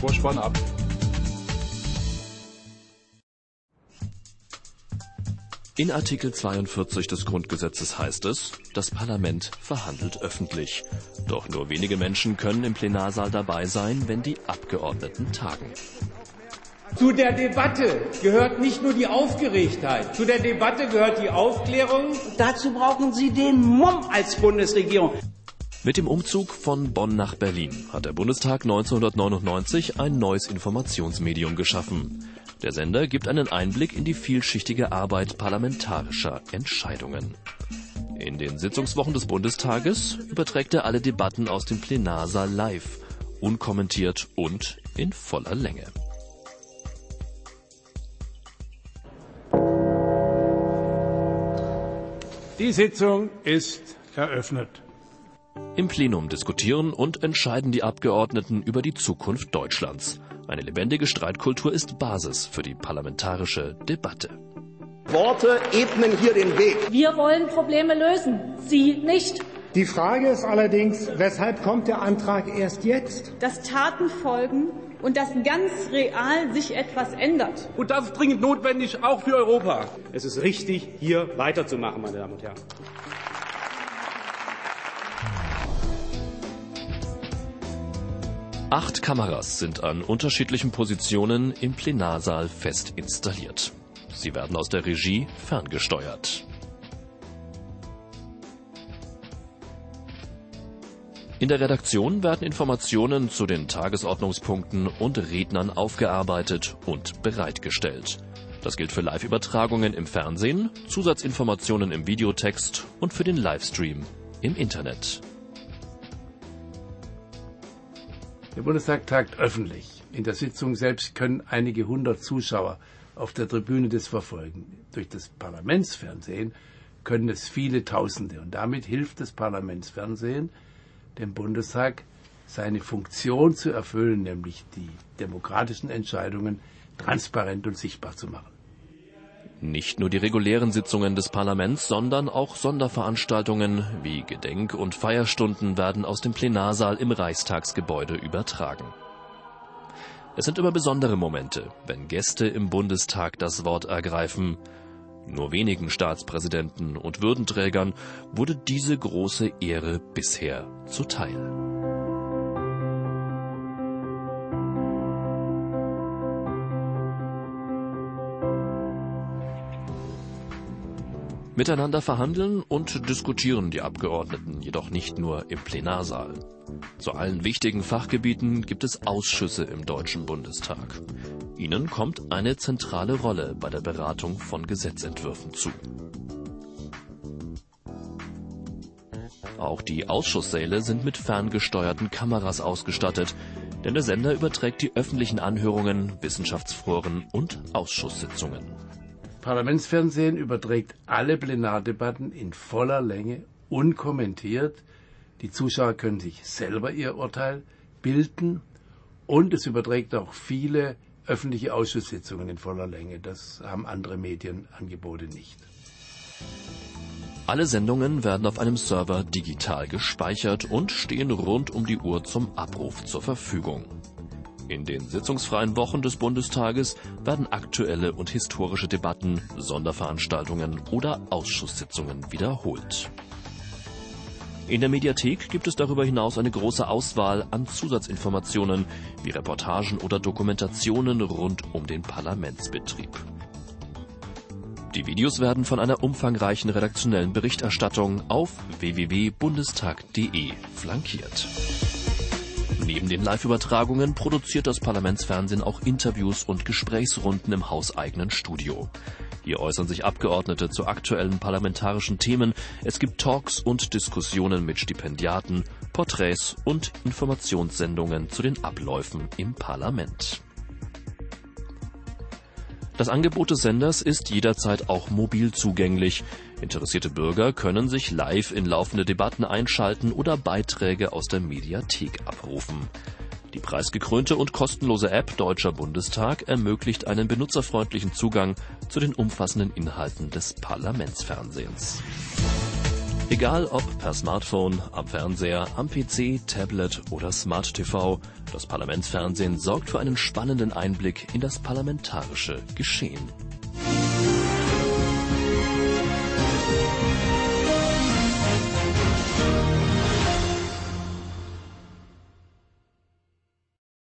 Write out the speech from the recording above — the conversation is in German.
Vorspann ab. In Artikel 42 des Grundgesetzes heißt es, das Parlament verhandelt öffentlich. Doch nur wenige Menschen können im Plenarsaal dabei sein, wenn die Abgeordneten tagen. Zu der Debatte gehört nicht nur die Aufgeregtheit, zu der Debatte gehört die Aufklärung. Dazu brauchen Sie den Mumm als Bundesregierung. Mit dem Umzug von Bonn nach Berlin hat der Bundestag 1999 ein neues Informationsmedium geschaffen. Der Sender gibt einen Einblick in die vielschichtige Arbeit parlamentarischer Entscheidungen. In den Sitzungswochen des Bundestages überträgt er alle Debatten aus dem Plenarsaal live, unkommentiert und in voller Länge. Die Sitzung ist eröffnet. Im Plenum diskutieren und entscheiden die Abgeordneten über die Zukunft Deutschlands. Eine lebendige Streitkultur ist Basis für die parlamentarische Debatte. Worte ebnen hier den Weg. Wir wollen Probleme lösen, Sie nicht. Die Frage ist allerdings, weshalb kommt der Antrag erst jetzt? Dass Taten folgen und dass ganz real sich etwas ändert. Und das ist dringend notwendig, auch für Europa. Es ist richtig, hier weiterzumachen, meine Damen und Herren. Acht Kameras sind an unterschiedlichen Positionen im Plenarsaal fest installiert. Sie werden aus der Regie ferngesteuert. In der Redaktion werden Informationen zu den Tagesordnungspunkten und Rednern aufgearbeitet und bereitgestellt. Das gilt für Live-Übertragungen im Fernsehen, Zusatzinformationen im Videotext und für den Livestream im Internet. Der Bundestag tagt öffentlich. In der Sitzung selbst können einige hundert Zuschauer auf der Tribüne das verfolgen. Durch das Parlamentsfernsehen können es viele Tausende. Und damit hilft das Parlamentsfernsehen dem Bundestag, seine Funktion zu erfüllen, nämlich die demokratischen Entscheidungen transparent und sichtbar zu machen. Nicht nur die regulären Sitzungen des Parlaments, sondern auch Sonderveranstaltungen wie Gedenk- und Feierstunden werden aus dem Plenarsaal im Reichstagsgebäude übertragen. Es sind immer besondere Momente, wenn Gäste im Bundestag das Wort ergreifen. Nur wenigen Staatspräsidenten und Würdenträgern wurde diese große Ehre bisher zuteil. Miteinander verhandeln und diskutieren die Abgeordneten jedoch nicht nur im Plenarsaal. Zu allen wichtigen Fachgebieten gibt es Ausschüsse im Deutschen Bundestag. Ihnen kommt eine zentrale Rolle bei der Beratung von Gesetzentwürfen zu. Auch die Ausschusssäle sind mit ferngesteuerten Kameras ausgestattet, denn der Sender überträgt die öffentlichen Anhörungen, Wissenschaftsforen und Ausschusssitzungen. Parlamentsfernsehen überträgt alle Plenardebatten in voller Länge unkommentiert. Die Zuschauer können sich selber ihr Urteil bilden und es überträgt auch viele öffentliche Ausschusssitzungen in voller Länge. Das haben andere Medienangebote nicht. Alle Sendungen werden auf einem Server digital gespeichert und stehen rund um die Uhr zum Abruf zur Verfügung. In den sitzungsfreien Wochen des Bundestages werden aktuelle und historische Debatten, Sonderveranstaltungen oder Ausschusssitzungen wiederholt. In der Mediathek gibt es darüber hinaus eine große Auswahl an Zusatzinformationen wie Reportagen oder Dokumentationen rund um den Parlamentsbetrieb. Die Videos werden von einer umfangreichen redaktionellen Berichterstattung auf www.bundestag.de flankiert. Neben den Live-Übertragungen produziert das Parlamentsfernsehen auch Interviews und Gesprächsrunden im hauseigenen Studio. Hier äußern sich Abgeordnete zu aktuellen parlamentarischen Themen. Es gibt Talks und Diskussionen mit Stipendiaten, Porträts und Informationssendungen zu den Abläufen im Parlament. Das Angebot des Senders ist jederzeit auch mobil zugänglich. Interessierte Bürger können sich live in laufende Debatten einschalten oder Beiträge aus der Mediathek abrufen. Die preisgekrönte und kostenlose App Deutscher Bundestag ermöglicht einen benutzerfreundlichen Zugang zu den umfassenden Inhalten des Parlamentsfernsehens. Egal ob per Smartphone, am Fernseher, am PC, Tablet oder Smart TV, das Parlamentsfernsehen sorgt für einen spannenden Einblick in das parlamentarische Geschehen.